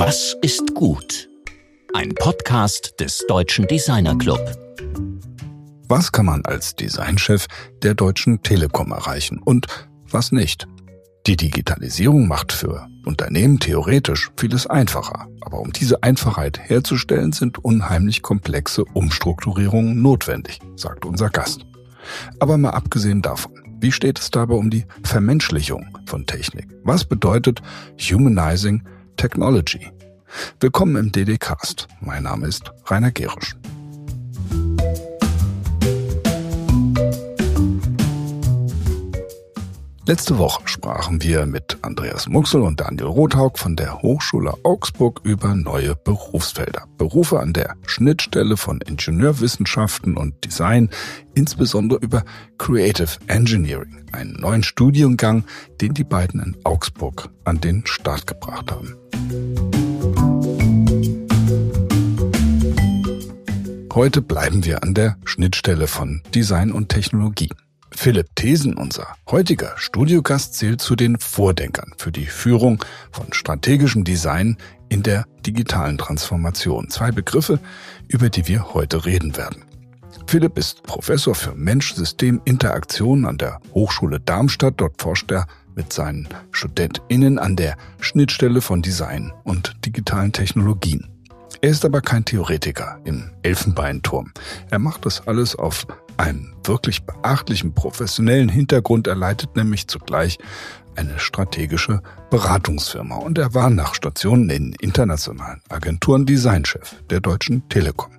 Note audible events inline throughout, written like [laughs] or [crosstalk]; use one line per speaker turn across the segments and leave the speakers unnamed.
Was ist gut? Ein Podcast des Deutschen Designer Club.
Was kann man als Designchef der Deutschen Telekom erreichen und was nicht? Die Digitalisierung macht für Unternehmen theoretisch vieles einfacher, aber um diese Einfachheit herzustellen, sind unheimlich komplexe Umstrukturierungen notwendig, sagt unser Gast. Aber mal abgesehen davon, wie steht es dabei um die Vermenschlichung von Technik? Was bedeutet Humanizing Technology? Willkommen im DD-Cast. Mein Name ist Rainer Gerisch. Letzte Woche sprachen wir mit Andreas Muxel und Daniel Rothaug von der Hochschule Augsburg über neue Berufsfelder. Berufe an der Schnittstelle von Ingenieurwissenschaften und Design, insbesondere über Creative Engineering, einen neuen Studiengang, den die beiden in Augsburg an den Start gebracht haben. Heute bleiben wir an der Schnittstelle von Design und Technologie. Philipp Thesen, unser heutiger Studiogast, zählt zu den Vordenkern für die Führung von strategischem Design in der digitalen Transformation. Zwei Begriffe, über die wir heute reden werden. Philipp ist Professor für Mensch-System-Interaktion an der Hochschule Darmstadt. Dort forscht er mit seinen StudentInnen an der Schnittstelle von Design und digitalen Technologien. Er ist aber kein Theoretiker im Elfenbeinturm. Er macht das alles auf einem wirklich beachtlichen professionellen Hintergrund. Er leitet nämlich zugleich eine strategische Beratungsfirma und er war nach Stationen in internationalen Agenturen Designchef der Deutschen Telekom.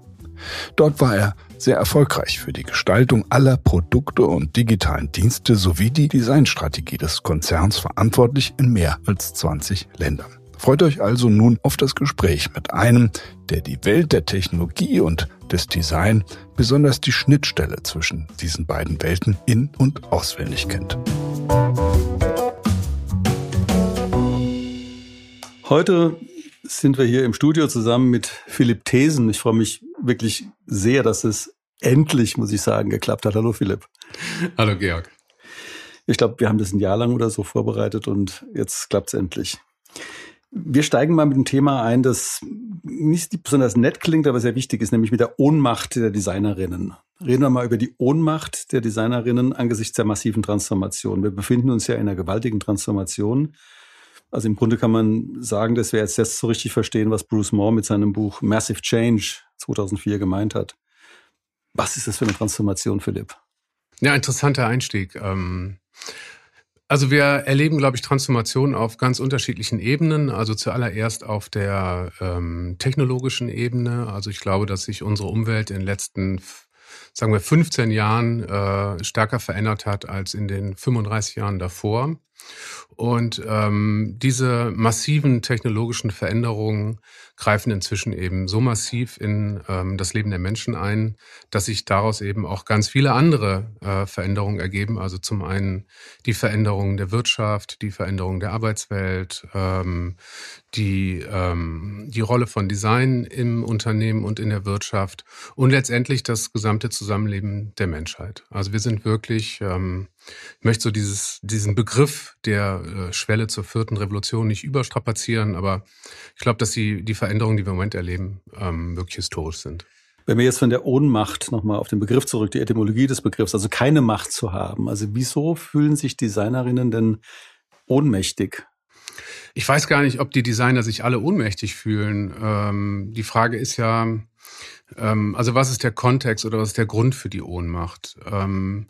Dort war er sehr erfolgreich für die Gestaltung aller Produkte und digitalen Dienste sowie die Designstrategie des Konzerns verantwortlich in mehr als 20 Ländern. Freut euch also nun auf das Gespräch mit einem, der die Welt der Technologie und des Design, besonders die Schnittstelle zwischen diesen beiden Welten in und auswendig kennt.
Heute sind wir hier im Studio zusammen mit Philipp Thesen. Ich freue mich wirklich sehr, dass es endlich, muss ich sagen, geklappt hat. Hallo Philipp.
Hallo Georg.
Ich glaube, wir haben das ein Jahr lang oder so vorbereitet und jetzt klappt es endlich. Wir steigen mal mit dem Thema ein, das nicht besonders nett klingt, aber sehr wichtig ist, nämlich mit der Ohnmacht der Designerinnen. Reden wir mal über die Ohnmacht der Designerinnen angesichts der massiven Transformation. Wir befinden uns ja in einer gewaltigen Transformation. Also im Grunde kann man sagen, dass wir jetzt erst so richtig verstehen, was Bruce Moore mit seinem Buch Massive Change 2004 gemeint hat. Was ist das für eine Transformation, Philipp?
Ja, interessanter Einstieg. Ähm also wir erleben, glaube ich, Transformationen auf ganz unterschiedlichen Ebenen. Also zuallererst auf der ähm, technologischen Ebene. Also ich glaube, dass sich unsere Umwelt in den letzten, sagen wir, 15 Jahren äh, stärker verändert hat als in den 35 Jahren davor. Und ähm, diese massiven technologischen Veränderungen greifen inzwischen eben so massiv in ähm, das Leben der Menschen ein, dass sich daraus eben auch ganz viele andere äh, Veränderungen ergeben. Also zum einen die Veränderung der Wirtschaft, die Veränderung der Arbeitswelt, ähm, die, ähm, die Rolle von Design im Unternehmen und in der Wirtschaft und letztendlich das gesamte Zusammenleben der Menschheit. Also wir sind wirklich, ähm, ich möchte so dieses, diesen Begriff der äh, Schwelle zur vierten Revolution nicht überstrapazieren, aber ich glaube, dass die, die Veränderungen, die wir im Moment erleben, ähm, wirklich historisch sind.
Wenn wir jetzt von der Ohnmacht nochmal auf den Begriff zurück, die Etymologie des Begriffs, also keine Macht zu haben. Also wieso fühlen sich Designerinnen denn ohnmächtig?
Ich weiß gar nicht, ob die Designer sich alle ohnmächtig fühlen. Ähm, die Frage ist ja, ähm, also was ist der Kontext oder was ist der Grund für die Ohnmacht? Ähm,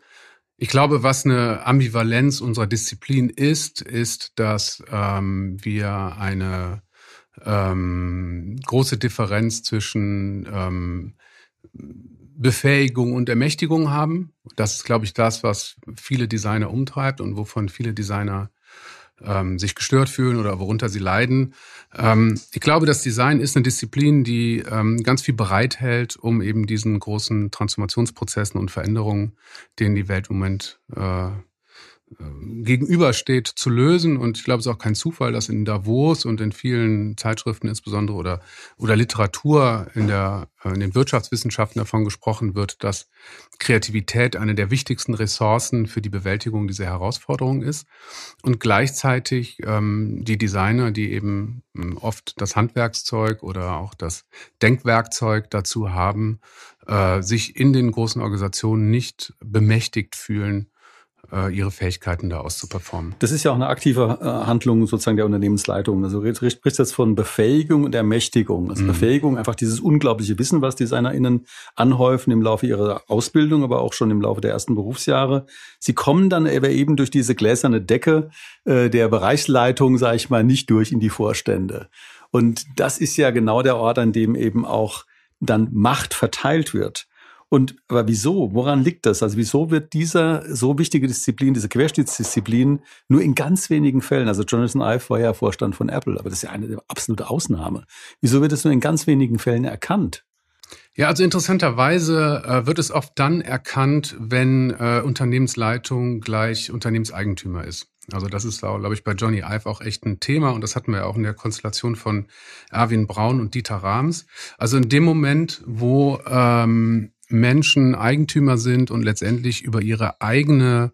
ich glaube, was eine Ambivalenz unserer Disziplin ist, ist, dass ähm, wir eine ähm, große Differenz zwischen ähm, Befähigung und Ermächtigung haben. Das ist, glaube ich, das, was viele Designer umtreibt und wovon viele Designer ähm, sich gestört fühlen oder worunter sie leiden. Ähm, ich glaube, das Design ist eine Disziplin, die ähm, ganz viel bereithält, um eben diesen großen Transformationsprozessen und Veränderungen, denen die Welt im Moment äh, gegenübersteht, zu lösen. Und ich glaube, es ist auch kein Zufall, dass in Davos und in vielen Zeitschriften insbesondere oder, oder Literatur in, der, äh, in den Wirtschaftswissenschaften davon gesprochen wird, dass Kreativität eine der wichtigsten Ressourcen für die Bewältigung dieser Herausforderung ist. Und gleichzeitig ähm, die Designer, die eben ähm, oft das Handwerkszeug oder auch das Denkwerkzeug dazu haben, äh, sich in den großen Organisationen nicht bemächtigt fühlen, ihre Fähigkeiten da auszuperformen.
Das ist ja auch eine aktive äh, Handlung sozusagen der Unternehmensleitung. Also du sprichst jetzt von Befähigung und Ermächtigung. Also mhm. Befähigung, einfach dieses unglaubliche Wissen, was DesignerInnen anhäufen im Laufe ihrer Ausbildung, aber auch schon im Laufe der ersten Berufsjahre. Sie kommen dann aber eben durch diese gläserne Decke äh, der Bereichsleitung, sage ich mal, nicht durch in die Vorstände. Und das ist ja genau der Ort, an dem eben auch dann Macht verteilt wird. Und aber wieso? Woran liegt das? Also wieso wird dieser so wichtige Disziplin, diese Querschnittsdisziplin, nur in ganz wenigen Fällen, also Jonathan Ive war ja Vorstand von Apple, aber das ist ja eine absolute Ausnahme. Wieso wird es nur in ganz wenigen Fällen erkannt?
Ja, also interessanterweise äh, wird es oft dann erkannt, wenn äh, Unternehmensleitung gleich Unternehmenseigentümer ist. Also das ist, glaube ich, bei Johnny Ive auch echt ein Thema und das hatten wir auch in der Konstellation von Erwin Braun und Dieter Rahms. Also in dem Moment, wo ähm, Menschen Eigentümer sind und letztendlich über ihre eigene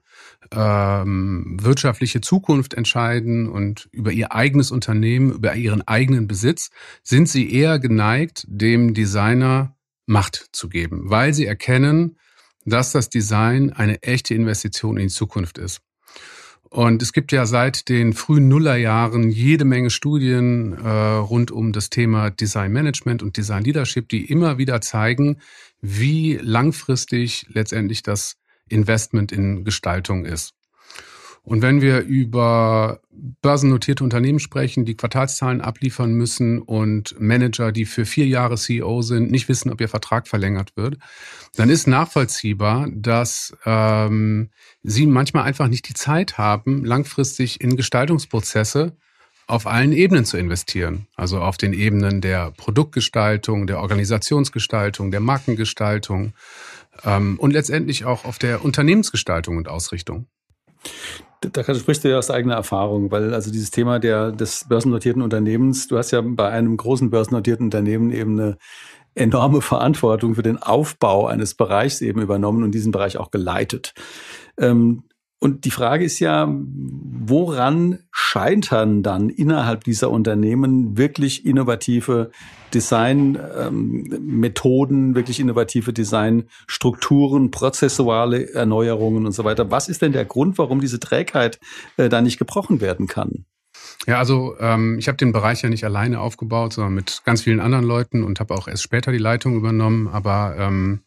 ähm, wirtschaftliche Zukunft entscheiden und über ihr eigenes Unternehmen, über ihren eigenen Besitz, sind sie eher geneigt, dem Designer Macht zu geben, weil sie erkennen, dass das Design eine echte Investition in die Zukunft ist. Und es gibt ja seit den frühen Nullerjahren jede Menge Studien äh, rund um das Thema Design Management und Design Leadership, die immer wieder zeigen, wie langfristig letztendlich das Investment in Gestaltung ist. Und wenn wir über börsennotierte Unternehmen sprechen, die Quartalszahlen abliefern müssen und Manager, die für vier Jahre CEO sind, nicht wissen, ob ihr Vertrag verlängert wird, dann ist nachvollziehbar, dass ähm, sie manchmal einfach nicht die Zeit haben, langfristig in Gestaltungsprozesse auf allen Ebenen zu investieren. Also auf den Ebenen der Produktgestaltung, der Organisationsgestaltung, der Markengestaltung ähm, und letztendlich auch auf der Unternehmensgestaltung und Ausrichtung.
Da sprichst du ja aus eigener Erfahrung, weil also dieses Thema der, des börsennotierten Unternehmens, du hast ja bei einem großen börsennotierten Unternehmen eben eine enorme Verantwortung für den Aufbau eines Bereichs eben übernommen und diesen Bereich auch geleitet. Ähm, und die Frage ist ja, woran scheitern dann innerhalb dieser Unternehmen wirklich innovative Designmethoden, ähm, wirklich innovative Designstrukturen, prozessuale Erneuerungen und so weiter? Was ist denn der Grund, warum diese Trägheit äh, da nicht gebrochen werden kann?
Ja, also ähm, ich habe den Bereich ja nicht alleine aufgebaut, sondern mit ganz vielen anderen Leuten und habe auch erst später die Leitung übernommen. Aber ähm,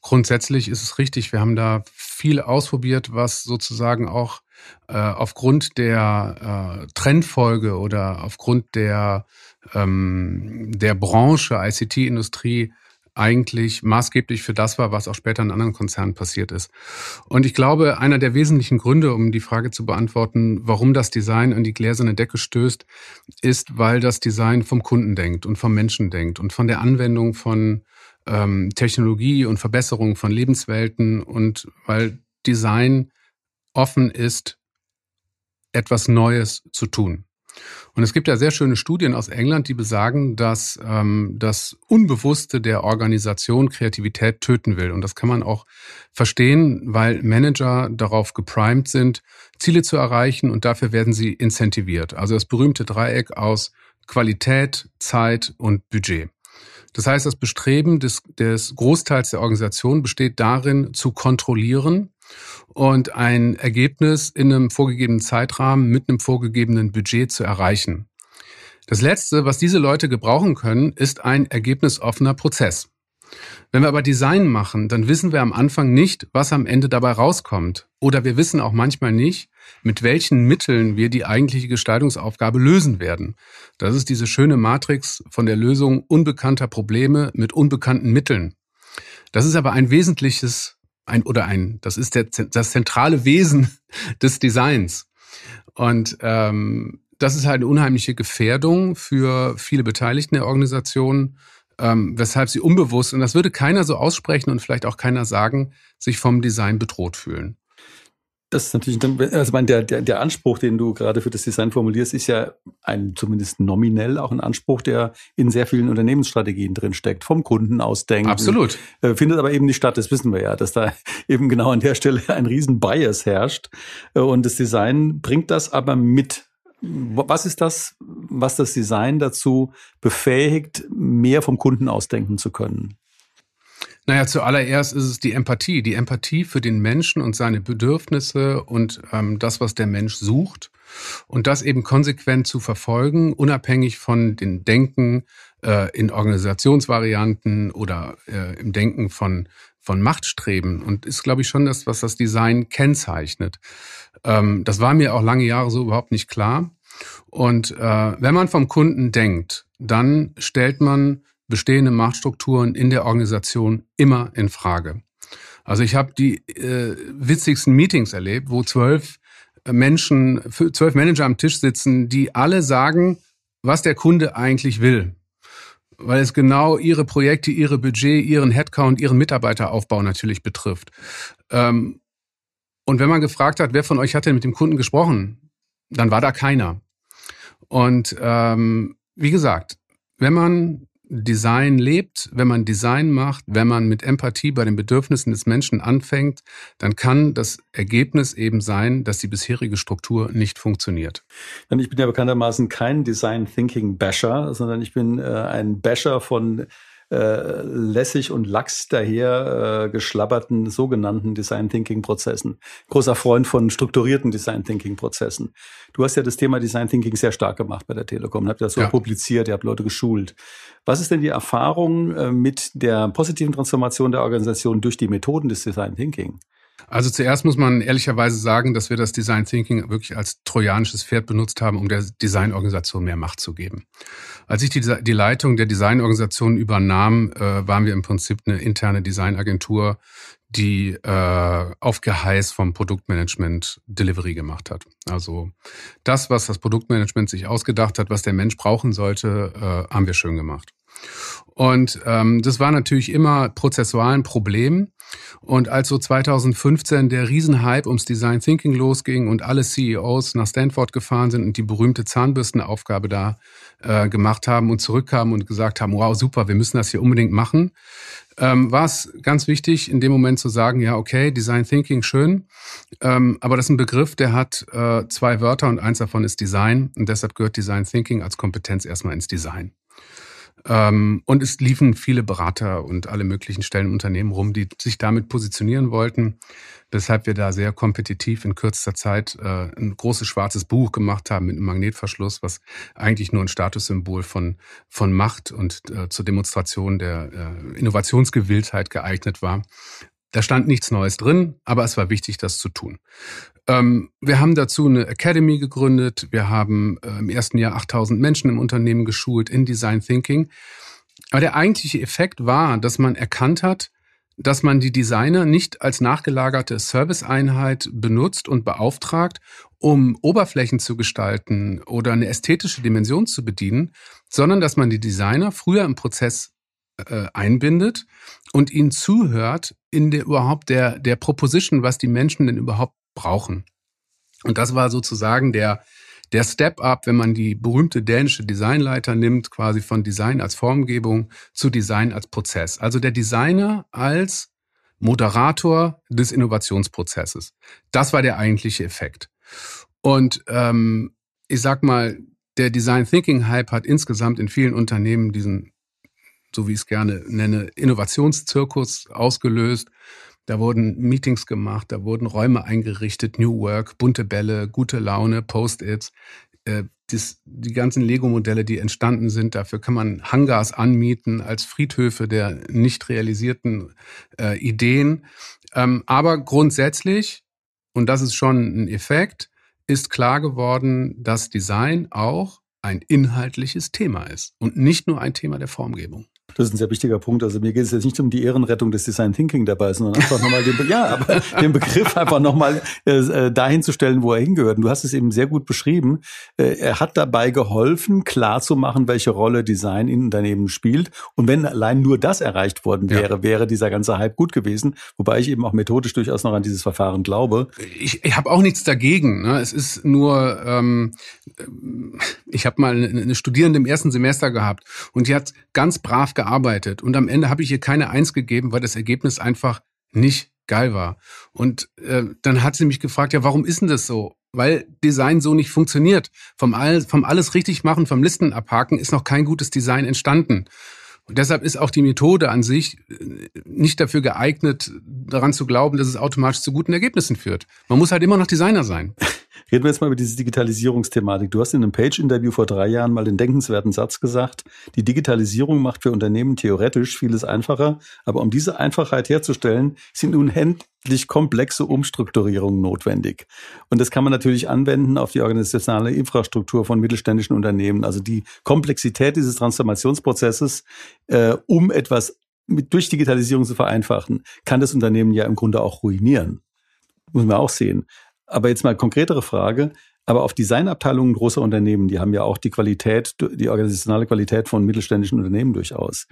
grundsätzlich ist es richtig, wir haben da viel ausprobiert, was sozusagen auch äh, aufgrund der äh, Trendfolge oder aufgrund der, ähm, der Branche ICT-Industrie eigentlich maßgeblich für das war, was auch später in anderen Konzernen passiert ist. Und ich glaube, einer der wesentlichen Gründe, um die Frage zu beantworten, warum das Design an die gläserne Decke stößt, ist, weil das Design vom Kunden denkt und vom Menschen denkt und von der Anwendung von ähm, Technologie und Verbesserung von Lebenswelten und weil Design offen ist, etwas Neues zu tun. Und es gibt ja sehr schöne Studien aus England, die besagen, dass ähm, das Unbewusste der Organisation Kreativität töten will. Und das kann man auch verstehen, weil Manager darauf geprimed sind, Ziele zu erreichen und dafür werden sie incentiviert. Also das berühmte Dreieck aus Qualität, Zeit und Budget. Das heißt, das Bestreben des, des Großteils der Organisation besteht darin, zu kontrollieren und ein Ergebnis in einem vorgegebenen Zeitrahmen mit einem vorgegebenen Budget zu erreichen. Das Letzte, was diese Leute gebrauchen können, ist ein ergebnisoffener Prozess. Wenn wir aber Design machen, dann wissen wir am Anfang nicht, was am Ende dabei rauskommt. Oder wir wissen auch manchmal nicht, mit welchen Mitteln wir die eigentliche Gestaltungsaufgabe lösen werden. Das ist diese schöne Matrix von der Lösung unbekannter Probleme mit unbekannten Mitteln. Das ist aber ein wesentliches, ein oder ein, das ist der, das zentrale Wesen [laughs] des Designs. Und ähm, das ist halt eine unheimliche Gefährdung für viele Beteiligten der Organisation, ähm, weshalb sie unbewusst, und das würde keiner so aussprechen und vielleicht auch keiner sagen, sich vom Design bedroht fühlen.
Das ist natürlich, also mein, der, der, der Anspruch, den du gerade für das Design formulierst, ist ja ein zumindest nominell auch ein Anspruch, der in sehr vielen Unternehmensstrategien drin steckt, vom Kunden ausdenken.
Absolut.
Äh, findet aber eben nicht statt, das wissen wir ja, dass da [laughs] eben genau an der Stelle ein riesen Bias herrscht. Äh, und das Design bringt das aber mit. Was ist das, was das Design dazu befähigt, mehr vom Kunden ausdenken zu können?
Naja, zuallererst ist es die Empathie. Die Empathie für den Menschen und seine Bedürfnisse und ähm, das, was der Mensch sucht. Und das eben konsequent zu verfolgen, unabhängig von den Denken äh, in Organisationsvarianten oder äh, im Denken von, von Machtstreben. Und ist, glaube ich, schon das, was das Design kennzeichnet. Ähm, das war mir auch lange Jahre so überhaupt nicht klar. Und äh, wenn man vom Kunden denkt, dann stellt man bestehende Machtstrukturen in der Organisation immer in Frage. Also ich habe die äh, witzigsten Meetings erlebt, wo zwölf Menschen, zwölf Manager am Tisch sitzen, die alle sagen, was der Kunde eigentlich will. Weil es genau ihre Projekte, ihre Budget, ihren Headcount, ihren Mitarbeiteraufbau natürlich betrifft. Ähm, und wenn man gefragt hat, wer von euch hat denn mit dem Kunden gesprochen, dann war da keiner. Und ähm, wie gesagt, wenn man Design lebt, wenn man Design macht, wenn man mit Empathie bei den Bedürfnissen des Menschen anfängt, dann kann das Ergebnis eben sein, dass die bisherige Struktur nicht funktioniert.
Ich bin ja bekanntermaßen kein Design Thinking Basher, sondern ich bin äh, ein Basher von äh, lässig und lax daher äh, geschlabberten sogenannten Design Thinking Prozessen. Großer Freund von strukturierten Design Thinking Prozessen. Du hast ja das Thema Design Thinking sehr stark gemacht bei der Telekom, habt das so ja. publiziert, ihr habt Leute geschult. Was ist denn die Erfahrung äh, mit der positiven Transformation der Organisation durch die Methoden des Design Thinking?
Also zuerst muss man ehrlicherweise sagen, dass wir das Design Thinking wirklich als trojanisches Pferd benutzt haben, um der Designorganisation mehr Macht zu geben. Als ich die, die Leitung der Designorganisation übernahm, äh, waren wir im Prinzip eine interne Designagentur, die äh, auf Geheiß vom Produktmanagement Delivery gemacht hat. Also das, was das Produktmanagement sich ausgedacht hat, was der Mensch brauchen sollte, äh, haben wir schön gemacht. Und ähm, das war natürlich immer prozessual ein Problem. Und als so 2015 der Riesenhype ums Design Thinking losging und alle CEOs nach Stanford gefahren sind und die berühmte Zahnbürstenaufgabe da äh, gemacht haben und zurückkamen und gesagt haben, wow, super, wir müssen das hier unbedingt machen, ähm, war es ganz wichtig, in dem Moment zu sagen, ja, okay, Design Thinking schön, ähm, aber das ist ein Begriff, der hat äh, zwei Wörter und eins davon ist Design und deshalb gehört Design Thinking als Kompetenz erstmal ins Design. Ähm, und es liefen viele Berater und alle möglichen Stellen im Unternehmen rum, die sich damit positionieren wollten, weshalb wir da sehr kompetitiv in kürzester Zeit äh, ein großes schwarzes Buch gemacht haben mit einem Magnetverschluss, was eigentlich nur ein Statussymbol von, von Macht und äh, zur Demonstration der äh, Innovationsgewilltheit geeignet war. Da stand nichts Neues drin, aber es war wichtig, das zu tun. Ähm, wir haben dazu eine Academy gegründet. Wir haben äh, im ersten Jahr 8000 Menschen im Unternehmen geschult in Design Thinking. Aber der eigentliche Effekt war, dass man erkannt hat, dass man die Designer nicht als nachgelagerte Serviceeinheit benutzt und beauftragt, um Oberflächen zu gestalten oder eine ästhetische Dimension zu bedienen, sondern dass man die Designer früher im Prozess äh, einbindet und ihnen zuhört in der überhaupt der, der Proposition, was die Menschen denn überhaupt brauchen. Und das war sozusagen der, der Step-up, wenn man die berühmte dänische Designleiter nimmt, quasi von Design als Formgebung zu Design als Prozess. Also der Designer als Moderator des Innovationsprozesses. Das war der eigentliche Effekt. Und ähm, ich sag mal, der Design Thinking Hype hat insgesamt in vielen Unternehmen diesen so wie ich es gerne nenne, Innovationszirkus ausgelöst. Da wurden Meetings gemacht, da wurden Räume eingerichtet, New Work, bunte Bälle, gute Laune, Post-its. Äh, die ganzen Lego-Modelle, die entstanden sind, dafür kann man Hangars anmieten als Friedhöfe der nicht realisierten äh, Ideen. Ähm, aber grundsätzlich, und das ist schon ein Effekt, ist klar geworden, dass Design auch ein inhaltliches Thema ist und nicht nur ein Thema der Formgebung.
Das ist ein sehr wichtiger Punkt. Also mir geht es jetzt nicht um die Ehrenrettung des Design Thinking dabei, sondern einfach nochmal den, Be [laughs] ja, aber den Begriff einfach nochmal äh, äh, dahin zu stellen, wo er hingehört. Und du hast es eben sehr gut beschrieben. Äh, er hat dabei geholfen, klarzumachen, welche Rolle Design in Unternehmen spielt. Und wenn allein nur das erreicht worden wäre, ja. wäre dieser ganze Hype gut gewesen. Wobei ich eben auch methodisch durchaus noch an dieses Verfahren glaube.
Ich, ich habe auch nichts dagegen. Ne? Es ist nur, ähm, ich habe mal eine Studierende im ersten Semester gehabt und die hat ganz brav gearbeitet und am Ende habe ich ihr keine Eins gegeben, weil das Ergebnis einfach nicht geil war. Und äh, dann hat sie mich gefragt, ja, warum ist denn das so? Weil Design so nicht funktioniert. Vom, all, vom alles richtig machen, vom Listen abhaken ist noch kein gutes Design entstanden. Und deshalb ist auch die Methode an sich äh, nicht dafür geeignet, daran zu glauben, dass es automatisch zu guten Ergebnissen führt. Man muss halt immer noch Designer sein. [laughs]
Reden wir jetzt mal über diese Digitalisierungsthematik. Du hast in einem Page-Interview vor drei Jahren mal den denkenswerten Satz gesagt, die Digitalisierung macht für Unternehmen theoretisch vieles einfacher, aber um diese Einfachheit herzustellen, sind unendlich komplexe Umstrukturierungen notwendig. Und das kann man natürlich anwenden auf die organisationale Infrastruktur von mittelständischen Unternehmen. Also die Komplexität dieses Transformationsprozesses, äh, um etwas mit, durch Digitalisierung zu vereinfachen, kann das Unternehmen ja im Grunde auch ruinieren. Muss man auch sehen. Aber jetzt mal konkretere Frage. Aber auf Designabteilungen großer Unternehmen, die haben ja auch die Qualität, die organisationale Qualität von mittelständischen Unternehmen durchaus.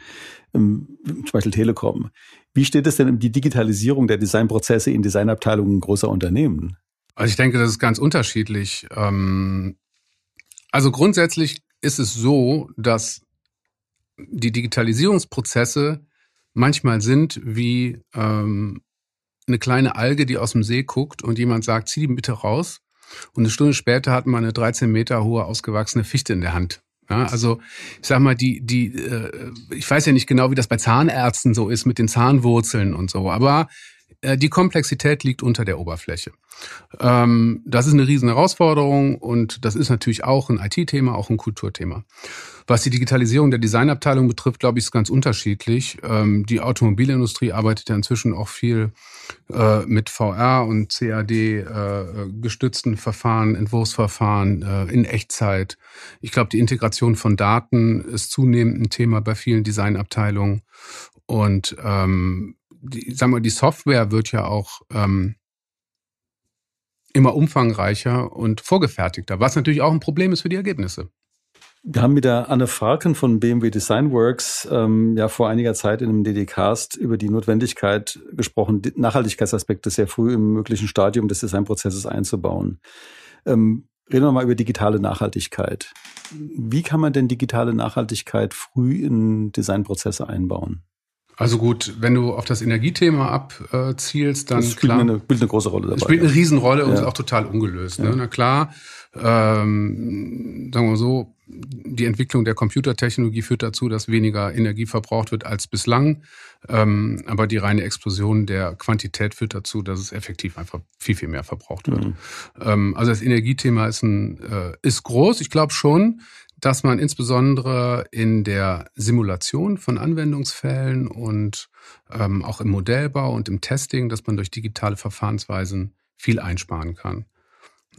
Ähm, zum Beispiel Telekom. Wie steht es denn um die Digitalisierung der Designprozesse in Designabteilungen großer Unternehmen?
Also ich denke, das ist ganz unterschiedlich. Ähm, also grundsätzlich ist es so, dass die Digitalisierungsprozesse manchmal sind wie ähm, eine kleine Alge, die aus dem See guckt und jemand sagt, zieh die bitte raus. Und eine Stunde später hat man eine 13 Meter hohe ausgewachsene Fichte in der Hand. Ja, also ich sag mal, die, die, äh, ich weiß ja nicht genau, wie das bei Zahnärzten so ist mit den Zahnwurzeln und so, aber die Komplexität liegt unter der Oberfläche. Ähm, das ist eine riesen Herausforderung und das ist natürlich auch ein IT-Thema, auch ein Kulturthema. Was die Digitalisierung der Designabteilung betrifft, glaube ich, ist ganz unterschiedlich. Ähm, die Automobilindustrie arbeitet ja inzwischen auch viel äh, mit VR und CAD äh, gestützten Verfahren, Entwurfsverfahren äh, in Echtzeit. Ich glaube, die Integration von Daten ist zunehmend ein Thema bei vielen Designabteilungen. Und ähm, die, sagen wir, die Software wird ja auch ähm, immer umfangreicher und vorgefertigter, was natürlich auch ein Problem ist für die Ergebnisse.
Wir haben mit der Anne Farken von BMW Design Works ähm, ja vor einiger Zeit in einem DD-Cast über die Notwendigkeit gesprochen, Nachhaltigkeitsaspekte sehr früh im möglichen Stadium des Designprozesses einzubauen. Ähm, reden wir mal über digitale Nachhaltigkeit. Wie kann man denn digitale Nachhaltigkeit früh in Designprozesse einbauen?
Also gut, wenn du auf das Energiethema abzielst, dann
das spielt, klar, eine, spielt eine große Rolle dabei.
Es spielt eine Riesenrolle und ja. ist auch total ungelöst. Ne? Ja. Na klar, ähm, sagen wir so, die Entwicklung der Computertechnologie führt dazu, dass weniger Energie verbraucht wird als bislang. Ähm, aber die reine Explosion der Quantität führt dazu, dass es effektiv einfach viel, viel mehr verbraucht wird. Mhm. Ähm, also das Energiethema ist, ein, äh, ist groß. Ich glaube schon, dass man insbesondere in der Simulation von Anwendungsfällen und ähm, auch im Modellbau und im Testing, dass man durch digitale Verfahrensweisen viel einsparen kann.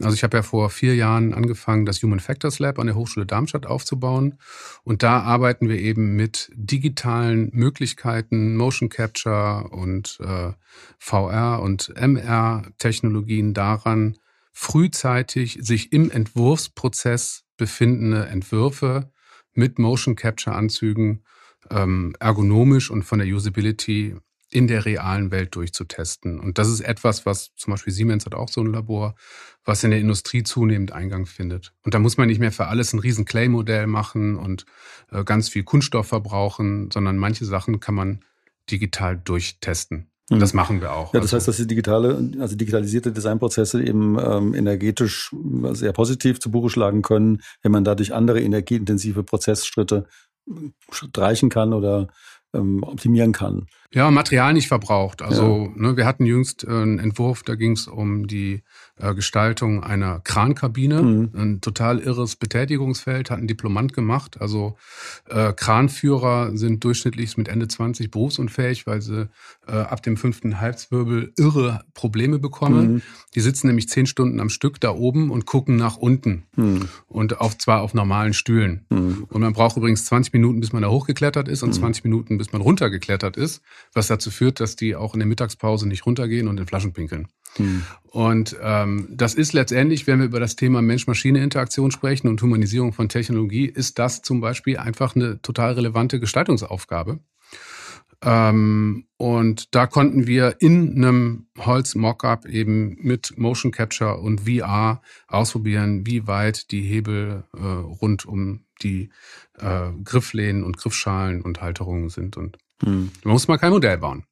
Also ich habe ja vor vier Jahren angefangen, das Human Factors Lab an der Hochschule Darmstadt aufzubauen. Und da arbeiten wir eben mit digitalen Möglichkeiten, Motion Capture und äh, VR und MR-Technologien daran, frühzeitig sich im Entwurfsprozess befindende Entwürfe mit Motion Capture Anzügen ähm, ergonomisch und von der Usability in der realen Welt durchzutesten. Und das ist etwas, was zum Beispiel Siemens hat auch so ein Labor, was in der Industrie zunehmend Eingang findet. Und da muss man nicht mehr für alles ein riesen Clay-Modell machen und äh, ganz viel Kunststoff verbrauchen, sondern manche Sachen kann man digital durchtesten. Und das machen wir auch.
Ja, das also, heißt, dass die digitale, also digitalisierte Designprozesse eben ähm, energetisch sehr positiv zu Buche schlagen können, wenn man dadurch andere energieintensive Prozessschritte streichen kann oder ähm, optimieren kann.
Ja, Material nicht verbraucht. Also ja. ne, wir hatten jüngst äh, einen Entwurf, da ging es um die äh, Gestaltung einer Krankabine. Mhm. Ein total irres Betätigungsfeld, hat ein Diplomant gemacht. Also äh, Kranführer sind durchschnittlich mit Ende 20 berufsunfähig, weil sie äh, ab dem fünften Halswirbel irre Probleme bekommen. Mhm. Die sitzen nämlich zehn Stunden am Stück da oben und gucken nach unten. Mhm. Und auf, zwar auf normalen Stühlen. Mhm. Und man braucht übrigens 20 Minuten, bis man da hochgeklettert ist und 20 mhm. Minuten, bis man runtergeklettert ist was dazu führt, dass die auch in der Mittagspause nicht runtergehen und in Flaschen pinkeln. Hm. Und ähm, das ist letztendlich, wenn wir über das Thema Mensch-Maschine-Interaktion sprechen und Humanisierung von Technologie, ist das zum Beispiel einfach eine total relevante Gestaltungsaufgabe. Ähm, und da konnten wir in einem Holz-Mockup eben mit Motion Capture und VR ausprobieren, wie weit die Hebel äh, rund um die äh, Grifflehnen und Griffschalen und Halterungen sind. Und hm. Man muss mal kein Modell bauen.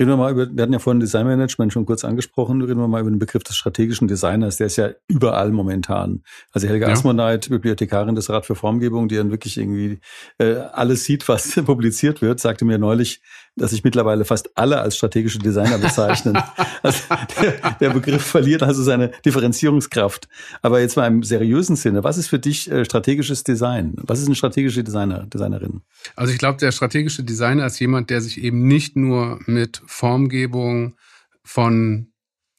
Reden wir mal über, wir hatten ja vorhin Designmanagement schon kurz angesprochen, reden wir mal über den Begriff des strategischen Designers, der ist ja überall momentan. Also Helga ja. Asmoneit, Bibliothekarin des Rat für Formgebung, die dann wirklich irgendwie äh, alles sieht, was [laughs] publiziert wird, sagte mir neulich, dass sich mittlerweile fast alle als strategische Designer bezeichnen. [laughs] also der, der, Begriff verliert also seine Differenzierungskraft. Aber jetzt mal im seriösen Sinne, was ist für dich äh, strategisches Design? Was ist eine strategische Designer, Designerin?
Also ich glaube, der strategische Designer ist jemand, der sich eben nicht nur mit Formgebung von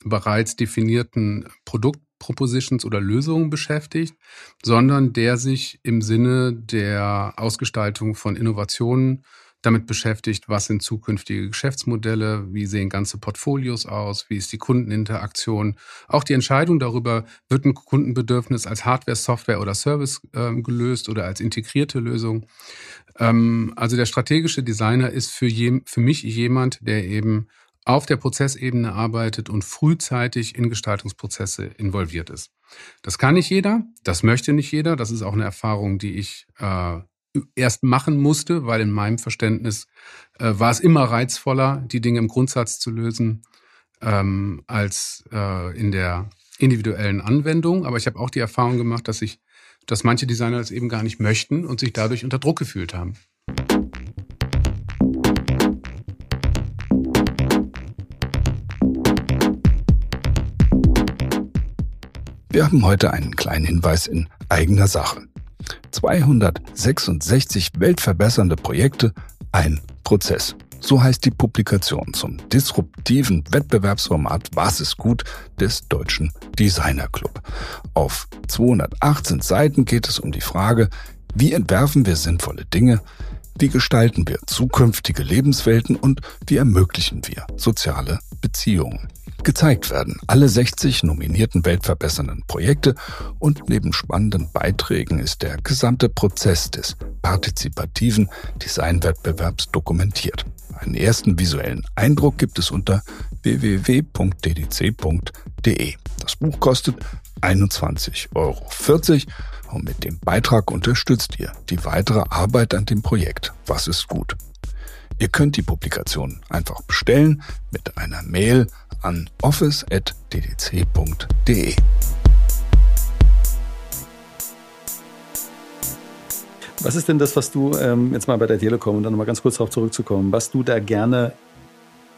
bereits definierten Produktpropositions oder Lösungen beschäftigt, sondern der sich im Sinne der Ausgestaltung von Innovationen damit beschäftigt, was sind zukünftige Geschäftsmodelle, wie sehen ganze Portfolios aus, wie ist die Kundeninteraktion. Auch die Entscheidung darüber, wird ein Kundenbedürfnis als Hardware, Software oder Service äh, gelöst oder als integrierte Lösung. Ähm, also der strategische Designer ist für, je, für mich jemand, der eben auf der Prozessebene arbeitet und frühzeitig in Gestaltungsprozesse involviert ist. Das kann nicht jeder, das möchte nicht jeder. Das ist auch eine Erfahrung, die ich äh, erst machen musste, weil in meinem Verständnis äh, war es immer reizvoller, die Dinge im Grundsatz zu lösen, ähm, als äh, in der individuellen Anwendung. Aber ich habe auch die Erfahrung gemacht, dass ich, dass manche Designer das eben gar nicht möchten und sich dadurch unter Druck gefühlt haben.
Wir haben heute einen kleinen Hinweis in eigener Sache. 266 weltverbessernde Projekte, ein Prozess. So heißt die Publikation zum disruptiven Wettbewerbsformat Was ist gut des Deutschen Designer Club. Auf 218 Seiten geht es um die Frage, wie entwerfen wir sinnvolle Dinge, wie gestalten wir zukünftige Lebenswelten und wie ermöglichen wir soziale Beziehungen. Gezeigt werden alle 60 nominierten weltverbessernden Projekte und neben spannenden Beiträgen ist der gesamte Prozess des partizipativen Designwettbewerbs dokumentiert. Einen ersten visuellen Eindruck gibt es unter www.ddc.de. Das Buch kostet 21,40 Euro und mit dem Beitrag unterstützt ihr die weitere Arbeit an dem Projekt. Was ist gut? Ihr könnt die Publikation einfach bestellen mit einer Mail an office.ddc.de.
Was ist denn das, was du ähm, jetzt mal bei der Telekom, und dann nochmal ganz kurz darauf zurückzukommen, was du da gerne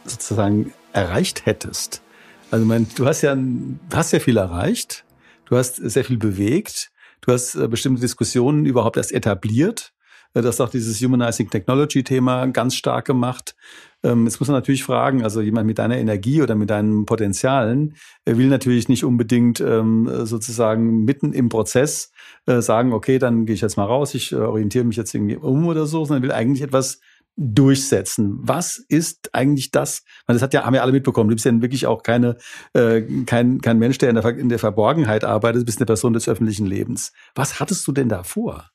sozusagen erreicht hättest? Also, mein, du hast ja, hast ja viel erreicht, du hast sehr viel bewegt, du hast äh, bestimmte Diskussionen überhaupt erst etabliert. Äh, du hast auch dieses Humanizing Technology Thema ganz stark gemacht. Ähm, jetzt muss man natürlich fragen, also jemand mit deiner Energie oder mit deinen Potenzialen will natürlich nicht unbedingt ähm, sozusagen mitten im Prozess äh, sagen, okay, dann gehe ich jetzt mal raus, ich äh, orientiere mich jetzt irgendwie um oder so, sondern will eigentlich etwas durchsetzen. Was ist eigentlich das? Das hat ja, haben ja alle mitbekommen. Du bist ja wirklich auch keine, äh, kein, kein Mensch, der in der, in der Verborgenheit arbeitet, du bist eine Person des öffentlichen Lebens. Was hattest du denn da vor?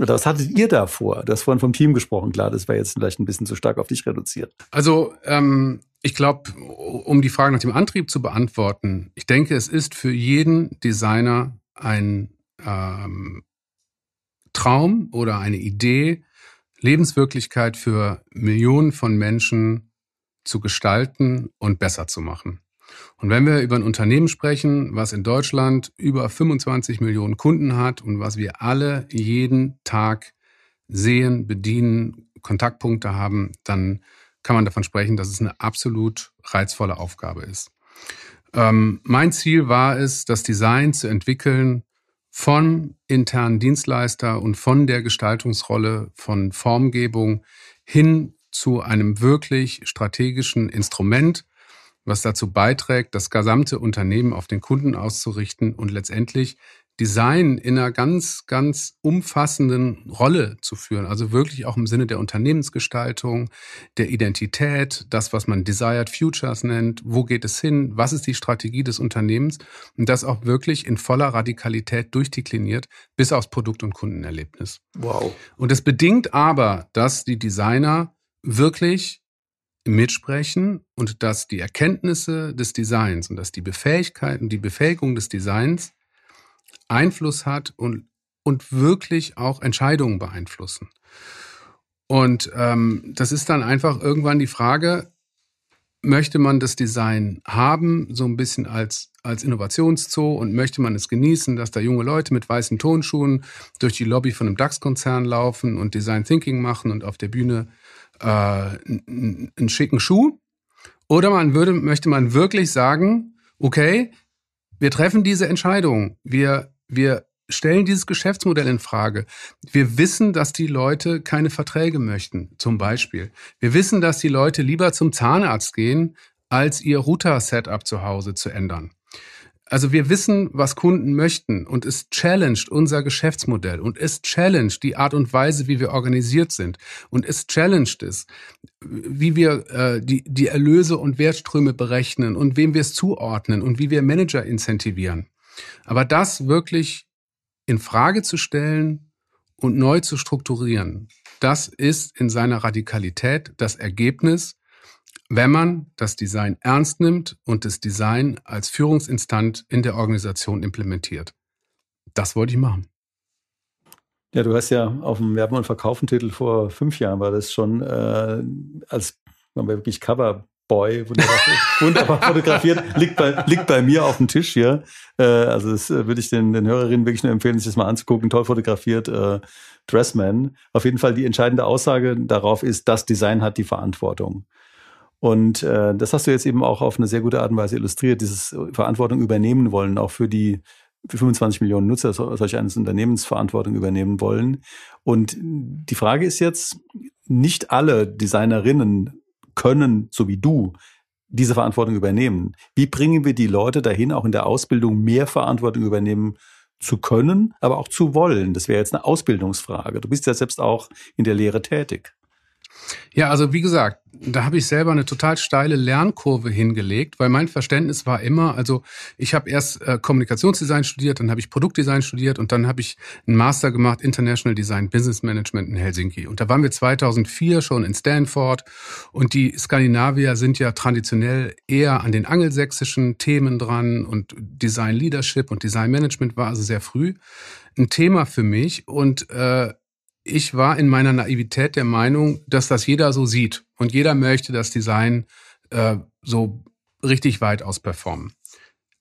Oder was hattet ihr da vor? Du hast vorhin vom Team gesprochen, klar, das wäre jetzt vielleicht ein bisschen zu stark auf dich reduziert.
Also ähm, ich glaube, um die Frage nach dem Antrieb zu beantworten, ich denke, es ist für jeden Designer ein ähm, Traum oder eine Idee, Lebenswirklichkeit für Millionen von Menschen zu gestalten und besser zu machen. Und wenn wir über ein Unternehmen sprechen, was in Deutschland über 25 Millionen Kunden hat und was wir alle jeden Tag sehen, bedienen, Kontaktpunkte haben, dann kann man davon sprechen, dass es eine absolut reizvolle Aufgabe ist. Ähm, mein Ziel war es, das Design zu entwickeln von internen Dienstleister und von der Gestaltungsrolle von Formgebung hin zu einem wirklich strategischen Instrument, was dazu beiträgt, das gesamte Unternehmen auf den Kunden auszurichten und letztendlich Design in einer ganz, ganz umfassenden Rolle zu führen. Also wirklich auch im Sinne der Unternehmensgestaltung, der Identität, das, was man Desired Futures nennt. Wo geht es hin? Was ist die Strategie des Unternehmens? Und das auch wirklich in voller Radikalität durchdekliniert bis aufs Produkt- und Kundenerlebnis.
Wow.
Und es bedingt aber, dass die Designer wirklich mitsprechen und dass die Erkenntnisse des Designs und dass die Befähigkeiten, die Befähigung des Designs Einfluss hat und, und wirklich auch Entscheidungen beeinflussen. Und ähm, das ist dann einfach irgendwann die Frage, möchte man das Design haben, so ein bisschen als, als Innovationszoo und möchte man es genießen, dass da junge Leute mit weißen Tonschuhen durch die Lobby von einem DAX-Konzern laufen und Design Thinking machen und auf der Bühne äh, einen, einen schicken Schuh? Oder man würde, möchte man wirklich sagen, okay, wir treffen diese Entscheidung. Wir wir stellen dieses Geschäftsmodell in Frage. Wir wissen, dass die Leute keine Verträge möchten, zum Beispiel. Wir wissen, dass die Leute lieber zum Zahnarzt gehen, als ihr Router-Setup zu Hause zu ändern. Also wir wissen, was Kunden möchten und es challenged unser Geschäftsmodell und es challenged die Art und Weise, wie wir organisiert sind und es challenged es, wie wir äh, die, die Erlöse und Wertströme berechnen und wem wir es zuordnen und wie wir Manager incentivieren. Aber das wirklich in Frage zu stellen und neu zu strukturieren, das ist in seiner Radikalität das Ergebnis, wenn man das Design ernst nimmt und das Design als Führungsinstant in der Organisation implementiert. Das wollte ich machen.
Ja, du hast ja auf dem Werben- und Verkaufen-Titel vor fünf Jahren war das schon äh, als man wirklich Cover Boy, wunderbar, [laughs] wunderbar fotografiert, liegt bei, liegt bei mir auf dem Tisch hier. Äh, also das äh, würde ich den, den Hörerinnen wirklich nur empfehlen, sich das mal anzugucken. Toll fotografiert, äh, Dressman. Auf jeden Fall die entscheidende Aussage darauf ist, das Design hat die Verantwortung. Und äh, das hast du jetzt eben auch auf eine sehr gute Art und Weise illustriert, dieses Verantwortung übernehmen wollen, auch für die für 25 Millionen Nutzer solch eines Unternehmens Verantwortung übernehmen wollen. Und die Frage ist jetzt, nicht alle Designerinnen können, so wie du, diese Verantwortung übernehmen. Wie bringen wir die Leute dahin, auch in der Ausbildung mehr Verantwortung übernehmen zu können, aber auch zu wollen? Das wäre jetzt eine Ausbildungsfrage. Du bist ja selbst auch in der Lehre tätig.
Ja, also wie gesagt, da habe ich selber eine total steile Lernkurve hingelegt, weil mein Verständnis war immer, also ich habe erst äh, Kommunikationsdesign studiert, dann habe ich Produktdesign studiert und dann habe ich einen Master gemacht International Design Business Management in Helsinki. Und da waren wir 2004 schon in Stanford und die Skandinavier sind ja traditionell eher an den angelsächsischen Themen dran und Design Leadership und Design Management war also sehr früh ein Thema für mich und äh, ich war in meiner Naivität der Meinung, dass das jeder so sieht und jeder möchte das Design äh, so richtig weit ausperformen.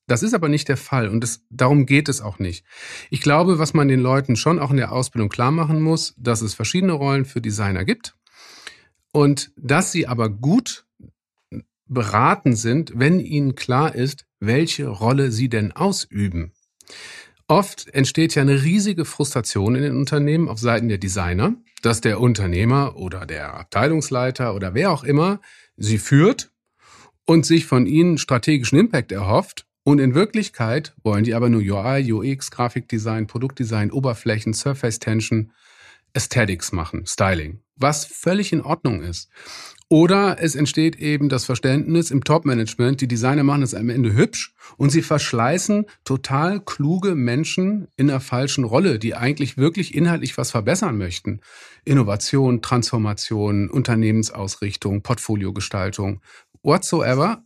Das ist aber nicht der Fall und das, darum geht es auch nicht. Ich glaube, was man den Leuten schon auch in der Ausbildung klar machen muss, dass es verschiedene Rollen für Designer gibt und dass sie aber gut beraten sind, wenn ihnen klar ist, welche Rolle sie denn ausüben. Oft entsteht ja eine riesige Frustration in den Unternehmen auf Seiten der Designer, dass der Unternehmer oder der Abteilungsleiter oder wer auch immer sie führt und sich von ihnen strategischen Impact erhofft. Und in Wirklichkeit wollen die aber nur UI, UX, Grafikdesign, Produktdesign, Oberflächen, Surface Tension, Aesthetics machen, Styling, was völlig in Ordnung ist. Oder es entsteht eben das Verständnis im Top-Management, die Designer machen es am Ende hübsch und sie verschleißen total kluge Menschen in einer falschen Rolle, die eigentlich wirklich inhaltlich was verbessern möchten. Innovation, Transformation, Unternehmensausrichtung, Portfoliogestaltung, whatsoever.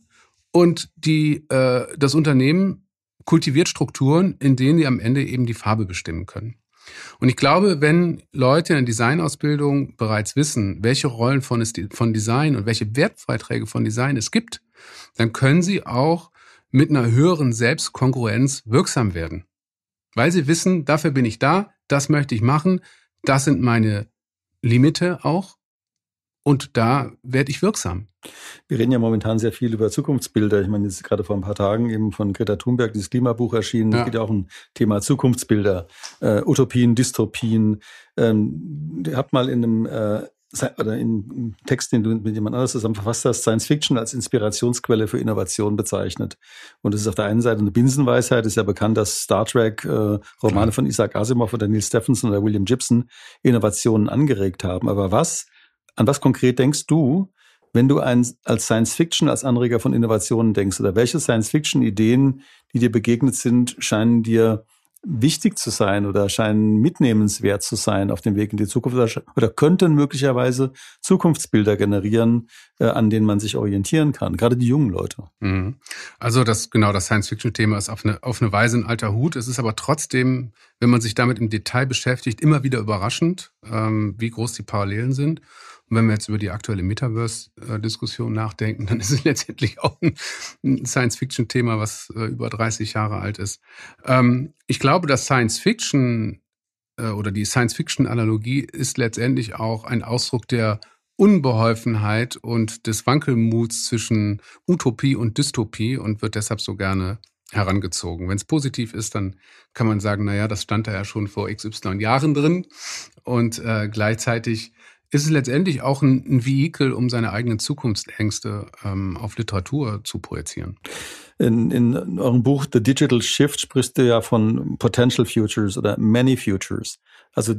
Und die, äh, das Unternehmen kultiviert Strukturen, in denen die am Ende eben die Farbe bestimmen können. Und ich glaube, wenn Leute in der Designausbildung bereits wissen, welche Rollen von, von Design und welche Wertbeiträge von Design es gibt, dann können sie auch mit einer höheren Selbstkongruenz wirksam werden. Weil sie wissen, dafür bin ich da, das möchte ich machen, das sind meine Limite auch. Und da werde ich wirksam.
Wir reden ja momentan sehr viel über Zukunftsbilder. Ich meine, jetzt ist gerade vor ein paar Tagen eben von Greta Thunberg dieses Klimabuch erschienen. Es ja. geht ja auch um Thema Zukunftsbilder, äh, Utopien, Dystopien. Ähm, ihr habt mal in einem äh, oder im Text, den du mit jemand anders zusammen verfasst hast, Science Fiction als Inspirationsquelle für Innovation bezeichnet. Und es ist auf der einen Seite eine Binsenweisheit, es ist ja bekannt, dass Star Trek, äh, Romane von Isaac Asimov oder Neil Stephenson oder William Gibson Innovationen angeregt haben. Aber was, an was konkret denkst du, wenn du ein, als Science Fiction, als Anreger von Innovationen denkst? Oder welche Science Fiction Ideen, die dir begegnet sind, scheinen dir wichtig zu sein oder scheinen mitnehmenswert zu sein auf dem Weg in die Zukunft oder könnten möglicherweise Zukunftsbilder generieren, äh, an denen man sich orientieren kann, gerade die jungen Leute.
Mhm. Also das genau das Science-Fiction-Thema ist auf eine, auf eine Weise ein alter Hut. Es ist aber trotzdem, wenn man sich damit im Detail beschäftigt, immer wieder überraschend, ähm, wie groß die Parallelen sind. Und wenn wir jetzt über die aktuelle Metaverse-Diskussion nachdenken, dann [laughs] ist es letztendlich auch ein Science-Fiction-Thema, was äh, über 30 Jahre alt ist. Ähm, ich glaube, dass Science-Fiction äh, oder die Science-Fiction-Analogie ist letztendlich auch ein Ausdruck der Unbeholfenheit und des Wankelmuts zwischen Utopie und Dystopie und wird deshalb so gerne herangezogen. Wenn es positiv ist, dann kann man sagen, naja, das stand da ja schon vor XY Jahren drin. Und äh, gleichzeitig ist es letztendlich auch ein, ein Vehikel, um seine eigenen Zukunftsängste ähm, auf Literatur zu projizieren.
In, in eurem Buch The Digital Shift sprichst du ja von Potential Futures oder Many Futures. Also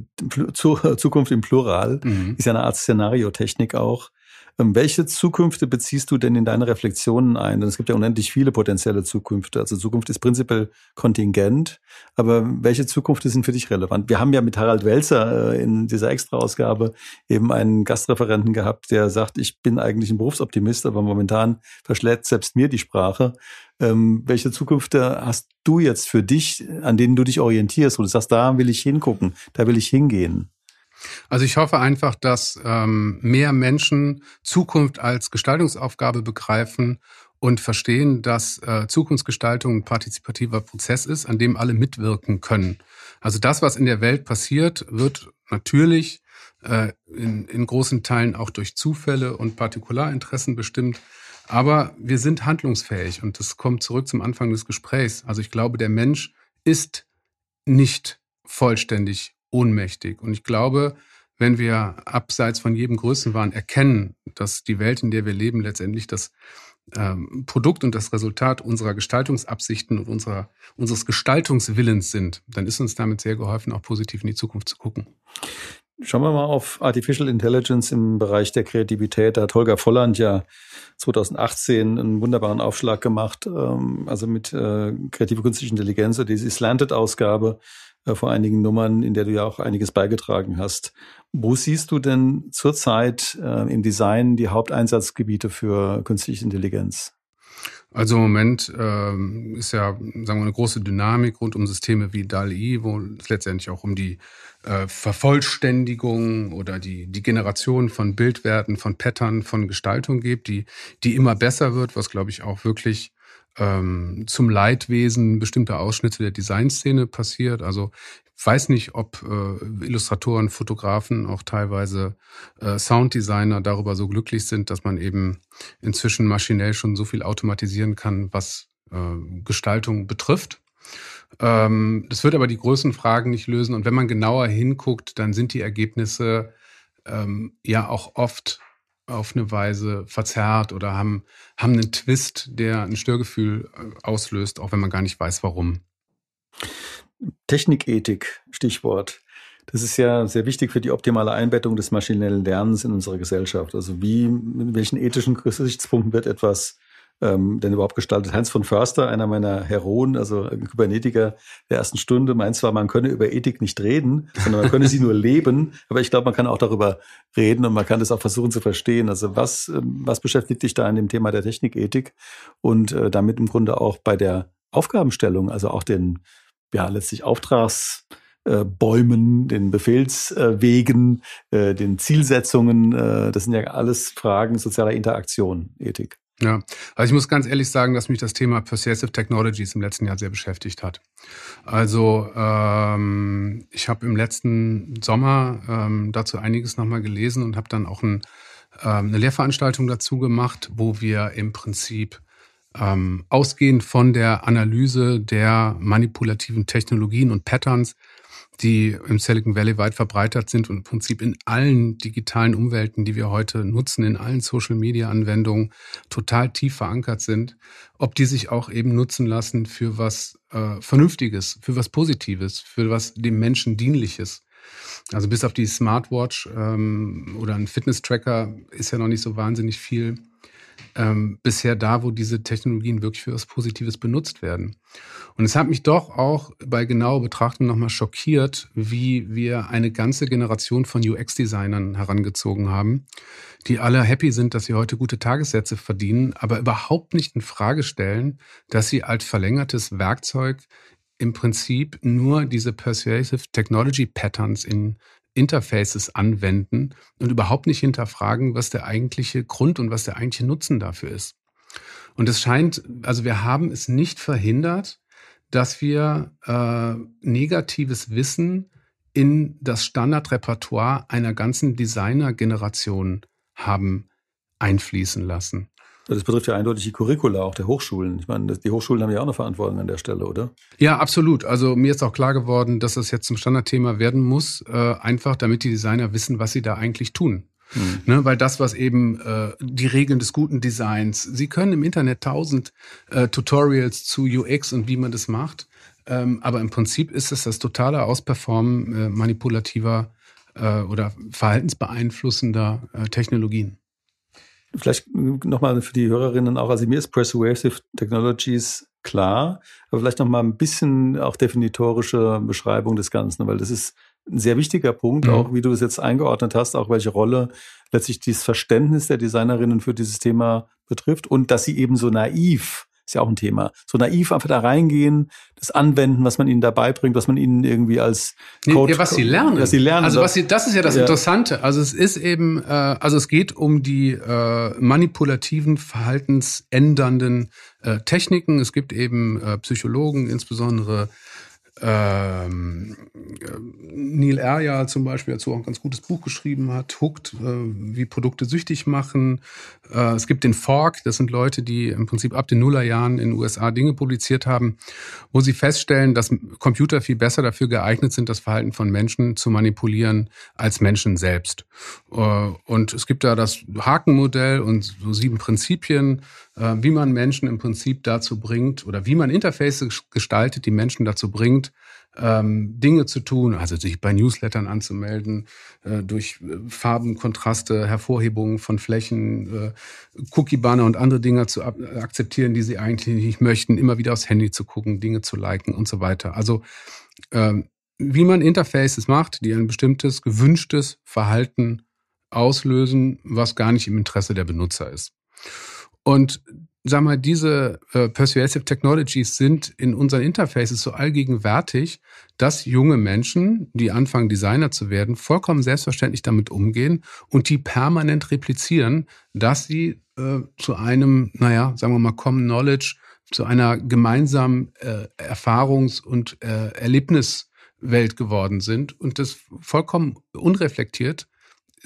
Zukunft im Plural mhm. ist ja eine Art Szenariotechnik auch. Ähm, welche Zukünfte beziehst du denn in deine Reflexionen ein? Denn es gibt ja unendlich viele potenzielle Zukünfte. Also Zukunft ist prinzipiell kontingent, aber welche Zukünfte sind für dich relevant? Wir haben ja mit Harald Welzer äh, in dieser Extra-Ausgabe eben einen Gastreferenten gehabt, der sagt, ich bin eigentlich ein Berufsoptimist, aber momentan verschlägt selbst mir die Sprache. Ähm, welche Zukünfte hast du jetzt für dich, an denen du dich orientierst, wo du sagst, da will ich hingucken, da will ich hingehen?
Also ich hoffe einfach, dass ähm, mehr Menschen Zukunft als Gestaltungsaufgabe begreifen und verstehen, dass äh, Zukunftsgestaltung ein partizipativer Prozess ist, an dem alle mitwirken können. Also das, was in der Welt passiert, wird natürlich äh, in, in großen Teilen auch durch Zufälle und Partikularinteressen bestimmt. Aber wir sind handlungsfähig und das kommt zurück zum Anfang des Gesprächs. Also ich glaube, der Mensch ist nicht vollständig ohnmächtig. Und ich glaube, wenn wir abseits von jedem Größenwahn erkennen, dass die Welt, in der wir leben, letztendlich das ähm, Produkt und das Resultat unserer Gestaltungsabsichten und unserer, unseres Gestaltungswillens sind, dann ist uns damit sehr geholfen, auch positiv in die Zukunft zu gucken.
Schauen wir mal auf Artificial Intelligence im Bereich der Kreativität. Da hat Holger Volland ja 2018 einen wunderbaren Aufschlag gemacht, ähm, also mit äh, kreative künstliche Intelligenz, diese Slanted-Ausgabe vor einigen Nummern, in der du ja auch einiges beigetragen hast. Wo siehst du denn zurzeit äh, im Design die Haupteinsatzgebiete für künstliche Intelligenz?
Also im Moment ähm, ist ja, sagen wir, eine große Dynamik rund um Systeme wie DALI, wo es letztendlich auch um die äh, Vervollständigung oder die, die Generation von Bildwerten, von Pattern, von Gestaltung geht, die, die immer besser wird, was glaube ich auch wirklich ähm, zum Leidwesen bestimmter Ausschnitte der Designszene passiert. Also ich weiß nicht, ob äh, Illustratoren, Fotografen, auch teilweise äh, Sounddesigner darüber so glücklich sind, dass man eben inzwischen maschinell schon so viel automatisieren kann, was äh, Gestaltung betrifft. Ähm, das wird aber die größten Fragen nicht lösen. Und wenn man genauer hinguckt, dann sind die Ergebnisse ähm, ja auch oft auf eine Weise verzerrt oder haben, haben einen Twist, der ein Störgefühl äh, auslöst, auch wenn man gar nicht weiß, warum.
Technikethik, Stichwort. Das ist ja sehr wichtig für die optimale Einbettung des maschinellen Lernens in unsere Gesellschaft. Also wie, mit welchen ethischen Gesichtspunkten wird etwas ähm, denn überhaupt gestaltet. Heinz von Förster, einer meiner Heroen, also Kybernetiker der ersten Stunde, meint zwar, man könne über Ethik nicht reden, sondern man könne sie nur leben, [laughs] aber ich glaube, man kann auch darüber reden und man kann das auch versuchen zu verstehen. Also was, ähm, was beschäftigt dich da an dem Thema der Technikethik und äh, damit im Grunde auch bei der Aufgabenstellung, also auch den, ja, letztlich Auftrags, äh, Bäumen, den Befehlswegen, äh, den Zielsetzungen. Äh, das sind ja alles Fragen sozialer Interaktion, Ethik.
Ja, also ich muss ganz ehrlich sagen, dass mich das Thema Persuasive Technologies im letzten Jahr sehr beschäftigt hat. Also ähm, ich habe im letzten Sommer ähm, dazu einiges nochmal gelesen und habe dann auch ein, ähm, eine Lehrveranstaltung dazu gemacht, wo wir im Prinzip ähm, ausgehend von der Analyse der manipulativen Technologien und Patterns die im Silicon Valley weit verbreitet sind und im Prinzip in allen digitalen Umwelten, die wir heute nutzen, in allen Social-Media-Anwendungen total tief verankert sind, ob die sich auch eben nutzen lassen für was äh, Vernünftiges, für was Positives, für was dem Menschen dienliches. Also bis auf die Smartwatch ähm, oder ein Fitness-Tracker ist ja noch nicht so wahnsinnig viel ähm, bisher da, wo diese Technologien wirklich für was Positives benutzt werden. Und es hat mich doch auch bei genauer Betrachtung nochmal schockiert, wie wir eine ganze Generation von UX-Designern herangezogen haben, die alle happy sind, dass sie heute gute Tagessätze verdienen, aber überhaupt nicht in Frage stellen, dass sie als verlängertes Werkzeug im Prinzip nur diese Persuasive Technology Patterns in Interfaces anwenden und überhaupt nicht hinterfragen, was der eigentliche Grund und was der eigentliche Nutzen dafür ist. Und es scheint, also wir haben es nicht verhindert, dass wir äh, negatives Wissen in das Standardrepertoire einer ganzen Designer-Generation haben einfließen lassen.
Das betrifft ja eindeutig die Curricula auch der Hochschulen. Ich meine, die Hochschulen haben ja auch eine Verantwortung an der Stelle, oder?
Ja, absolut. Also mir ist auch klar geworden, dass das jetzt zum Standardthema werden muss, äh, einfach damit die Designer wissen, was sie da eigentlich tun. Mhm. Ne, weil das, was eben äh, die Regeln des guten Designs, Sie können im Internet tausend äh, Tutorials zu UX und wie man das macht, ähm, aber im Prinzip ist es das totale Ausperformen äh, manipulativer äh, oder verhaltensbeeinflussender äh, Technologien.
Vielleicht nochmal für die Hörerinnen auch, also mir ist Persuasive Technologies klar, aber vielleicht nochmal ein bisschen auch definitorische Beschreibung des Ganzen, weil das ist ein sehr wichtiger Punkt, mhm. auch wie du es jetzt eingeordnet hast, auch welche Rolle letztlich dieses Verständnis der Designerinnen für dieses Thema betrifft und dass sie eben so naiv ist ja auch ein Thema. So naiv einfach da reingehen, das anwenden, was man ihnen dabei bringt, was man ihnen irgendwie als
Code, ja, was sie lernen. Was sie lernen. Also was sie, das ist ja das ja. Interessante. Also es ist eben, äh, also es geht um die äh, manipulativen, verhaltensändernden äh, Techniken. Es gibt eben äh, Psychologen, insbesondere ähm, Neil Erja zum Beispiel dazu auch ein ganz gutes Buch geschrieben hat, Hooked, äh, wie Produkte süchtig machen. Äh, es gibt den Fork, das sind Leute, die im Prinzip ab den Nullerjahren in den USA Dinge publiziert haben, wo sie feststellen, dass Computer viel besser dafür geeignet sind, das Verhalten von Menschen zu manipulieren als Menschen selbst. Äh, und es gibt da das Hakenmodell und so sieben Prinzipien, äh, wie man Menschen im Prinzip dazu bringt oder wie man Interfaces gestaltet, die Menschen dazu bringt, ähm, Dinge zu tun, also sich bei Newslettern anzumelden, äh, durch äh, Farben, Kontraste, Hervorhebungen von Flächen, äh, Cookie-Banner und andere Dinge zu akzeptieren, die sie eigentlich nicht möchten, immer wieder aufs Handy zu gucken, Dinge zu liken und so weiter. Also ähm, wie man Interfaces macht, die ein bestimmtes gewünschtes Verhalten auslösen, was gar nicht im Interesse der Benutzer ist. Und sag mal, diese äh, Persuasive Technologies sind in unseren Interfaces so allgegenwärtig, dass junge Menschen, die anfangen, Designer zu werden, vollkommen selbstverständlich damit umgehen und die permanent replizieren, dass sie äh, zu einem, naja, sagen wir mal, Common Knowledge, zu einer gemeinsamen äh, Erfahrungs- und äh, Erlebniswelt geworden sind und das vollkommen unreflektiert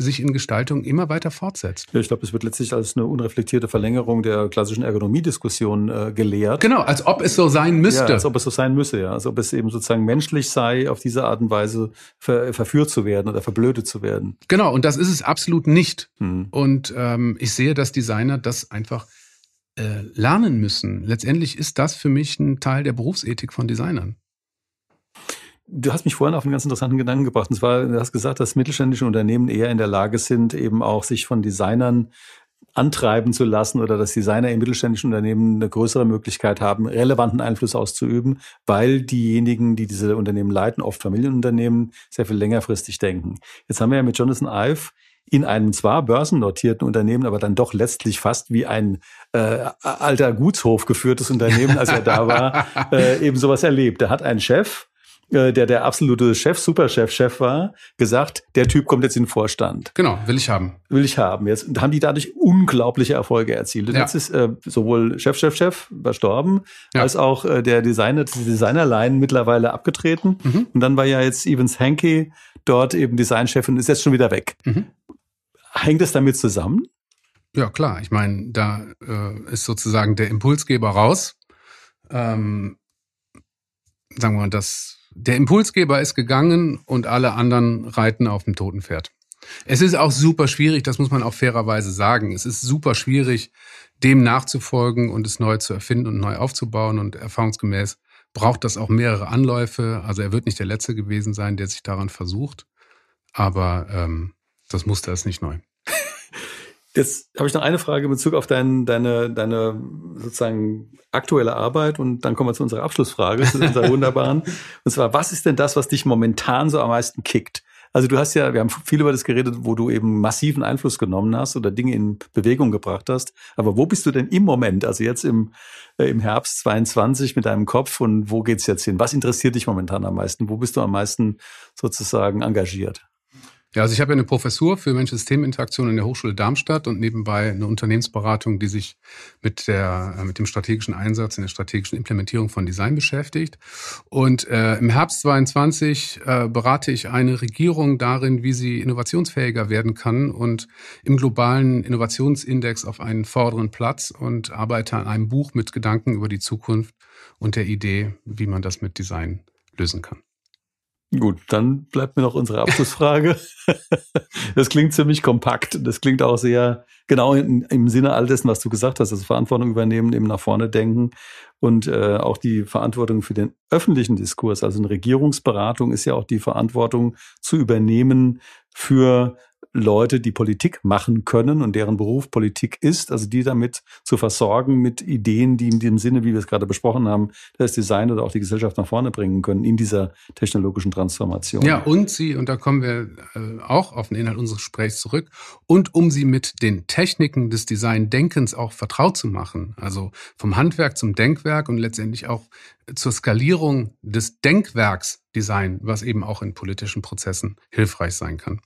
sich in Gestaltung immer weiter fortsetzt.
Ja, ich glaube, es wird letztlich als eine unreflektierte Verlängerung der klassischen Ergonomiediskussion äh, gelehrt.
Genau, als ob es so sein müsste.
Ja, als ob es so sein müsse, ja. Als ob es eben sozusagen menschlich sei, auf diese Art und Weise ver verführt zu werden oder verblödet zu werden.
Genau, und das ist es absolut nicht. Hm. Und ähm, ich sehe, dass Designer das einfach äh, lernen müssen. Letztendlich ist das für mich ein Teil der Berufsethik von Designern.
Du hast mich vorhin auf einen ganz interessanten Gedanken gebracht. Und zwar, du hast gesagt, dass mittelständische Unternehmen eher in der Lage sind, eben auch sich von Designern antreiben zu lassen oder dass Designer in mittelständischen Unternehmen eine größere Möglichkeit haben, relevanten Einfluss auszuüben, weil diejenigen, die diese Unternehmen leiten, oft Familienunternehmen, sehr viel längerfristig denken. Jetzt haben wir ja mit Jonathan Ive in einem zwar börsennotierten Unternehmen, aber dann doch letztlich fast wie ein äh, alter Gutshof geführtes Unternehmen, als er da war, [laughs] äh, eben sowas erlebt. Er hat einen Chef, äh, der der absolute Chef, Superchef-Chef war, gesagt, der Typ kommt jetzt in den Vorstand.
Genau, will ich haben.
Will ich haben. Jetzt haben die dadurch unglaubliche Erfolge erzielt. Und
Ja.
jetzt ist äh, sowohl Chef, Chef, Chef verstorben,
Ja.
als auch äh, der Designer, die Designerline mittlerweile abgetreten.
Mhm.
Und dann war ja jetzt Evans Hankey dort eben Designchef und ist jetzt schon wieder weg.
Mhm.
Hängt es damit zusammen?
Ja, klar. Ich meine, da äh, ist sozusagen der Impulsgeber raus. Ähm, sagen wir mal, das, der Impulsgeber ist gegangen und alle anderen reiten auf dem toten Pferd. Es ist auch super schwierig, das muss man auch fairerweise sagen. Es ist super schwierig, dem nachzufolgen und es neu zu erfinden und neu aufzubauen. Und erfahrungsgemäß braucht das auch mehrere Anläufe. Also er wird nicht der Letzte gewesen sein, der sich daran versucht. Aber ähm, das Muster ist nicht neu.
Jetzt habe ich noch eine Frage in Bezug auf dein, deine, deine sozusagen aktuelle Arbeit und dann kommen wir zu unserer Abschlussfrage, zu unserer [laughs] wunderbaren. Und zwar, was ist denn das, was dich momentan so am meisten kickt? Also du hast ja, wir haben viel über das geredet, wo du eben massiven Einfluss genommen hast oder Dinge in Bewegung gebracht hast. Aber wo bist du denn im Moment, also jetzt im, äh, im Herbst 22 mit deinem Kopf und wo geht's jetzt hin? Was interessiert dich momentan am meisten? Wo bist du am meisten sozusagen engagiert?
Ja, also ich habe ja eine Professur für Mensch-System-Interaktion in der Hochschule Darmstadt und nebenbei eine Unternehmensberatung, die sich mit der äh, mit dem strategischen Einsatz in der strategischen Implementierung von Design beschäftigt. Und äh, im Herbst 22 äh, berate ich eine Regierung darin, wie sie innovationsfähiger werden kann und im globalen Innovationsindex auf einen vorderen Platz und arbeite an einem Buch mit Gedanken über die Zukunft und der Idee, wie man das mit Design lösen kann.
Gut, dann bleibt mir noch unsere Abschlussfrage. [laughs] Das klingt ziemlich kompakt. Das klingt auch sehr genau in, im Sinne all dessen, was du gesagt hast. Also Verantwortung übernehmen, eben nach vorne denken und äh, auch die Verantwortung für den öffentlichen Diskurs. Also eine Regierungsberatung ist ja auch die Verantwortung zu übernehmen für Leute, die Politik machen können und deren Beruf Politik ist, also die damit zu versorgen mit Ideen, die in dem Sinne, wie wir es gerade besprochen haben, das Design oder auch die Gesellschaft nach vorne bringen können in dieser technologischen Transformation.
Ja, und sie, und da kommen wir äh, auch auf den Inhalt unseres Gesprächs zurück, und um sie mit den Techniken des Design-Denkens auch vertraut zu machen, also vom Handwerk zum Denkwerk und letztendlich auch zur Skalierung des Denkwerks Design, was eben auch in politischen Prozessen hilfreich sein kann.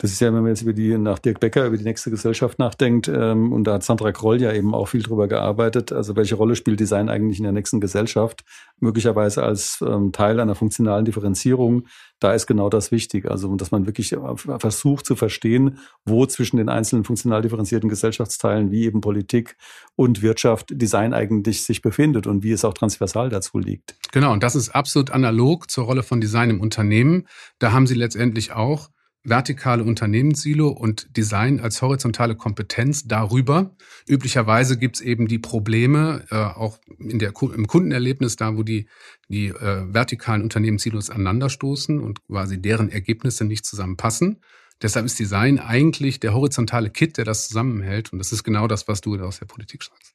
Das ist ja, wenn man jetzt über die, nach Dirk Becker, über die nächste Gesellschaft nachdenkt, ähm, und da hat Sandra Kroll ja eben auch viel drüber gearbeitet, also welche Rolle spielt Design eigentlich in der nächsten Gesellschaft, möglicherweise als ähm, Teil einer funktionalen Differenzierung, da ist genau das wichtig, also dass man wirklich versucht zu verstehen, wo zwischen den einzelnen funktional differenzierten Gesellschaftsteilen, wie eben Politik und Wirtschaft, Design eigentlich sich befindet und wie es auch transversal dazu liegt.
Genau, und das ist absolut analog zur Rolle von Design im Unternehmen. Da haben sie letztendlich auch vertikale Unternehmenssilo und Design als horizontale Kompetenz darüber. Üblicherweise gibt's eben die Probleme, äh, auch in der, im Kundenerlebnis, da wo die, die äh, vertikalen Unternehmenssilos aneinanderstoßen und quasi deren Ergebnisse nicht zusammenpassen. Deshalb ist Design eigentlich der horizontale Kit, der das zusammenhält. Und das ist genau das, was du aus der Politik sagst.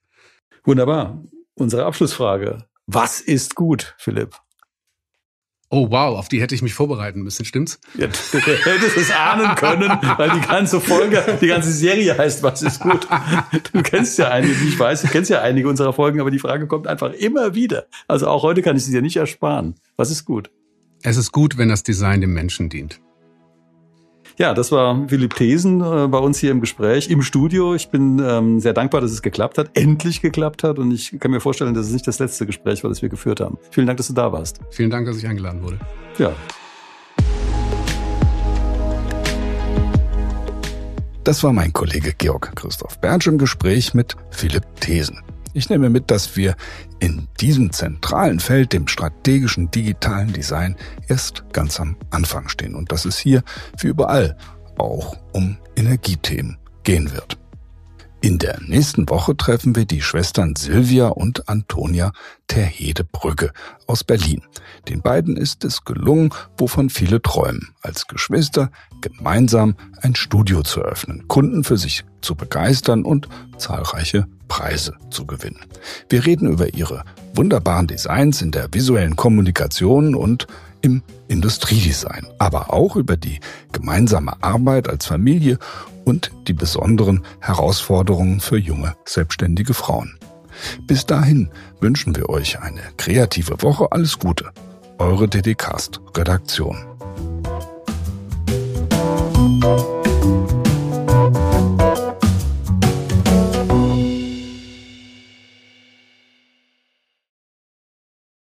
Wunderbar. Unsere Abschlussfrage. Was ist gut, Philipp?
Oh wow, auf die hätte ich mich vorbereiten müssen, stimmt's?
Ja, du hättest es ahnen können, weil die ganze Folge, die ganze Serie heißt, was ist gut? Du kennst ja einige, wie ich weiß, du kennst ja einige unserer Folgen, aber die Frage kommt einfach immer wieder. Also auch heute kann ich sie dir nicht ersparen. Was ist gut?
Es ist gut, wenn das Design dem Menschen dient.
Ja, das war Philipp Thesen äh, bei uns hier im Gespräch, im Studio. Ich bin ähm, sehr dankbar, dass es geklappt hat, endlich geklappt hat. Und ich kann mir vorstellen, dass es nicht das letzte Gespräch war, das wir geführt haben. Vielen Dank, dass du da warst.
Vielen Dank, dass ich eingeladen wurde.
Ja.
Das war mein Kollege Georg Christoph Bertsch im Gespräch mit Philipp Thesen. Ich nehme mit, dass wir in diesem zentralen Feld, dem strategischen digitalen Design, erst ganz am Anfang stehen und dass es hier, wie überall, auch um Energiethemen gehen wird. In der nächsten Woche treffen wir die Schwestern Silvia und Antonia Terhede-Brügge aus Berlin. Den beiden ist es gelungen, wovon viele träumen, als Geschwister gemeinsam ein Studio zu eröffnen, Kunden für sich zu begeistern und zahlreiche Preise zu gewinnen. Wir reden über ihre wunderbaren Designs in der visuellen Kommunikation und im Industriedesign, aber auch über die gemeinsame Arbeit als Familie und die besonderen Herausforderungen für junge, selbstständige Frauen. Bis dahin wünschen wir euch eine kreative Woche. Alles Gute. Eure DDcast Redaktion.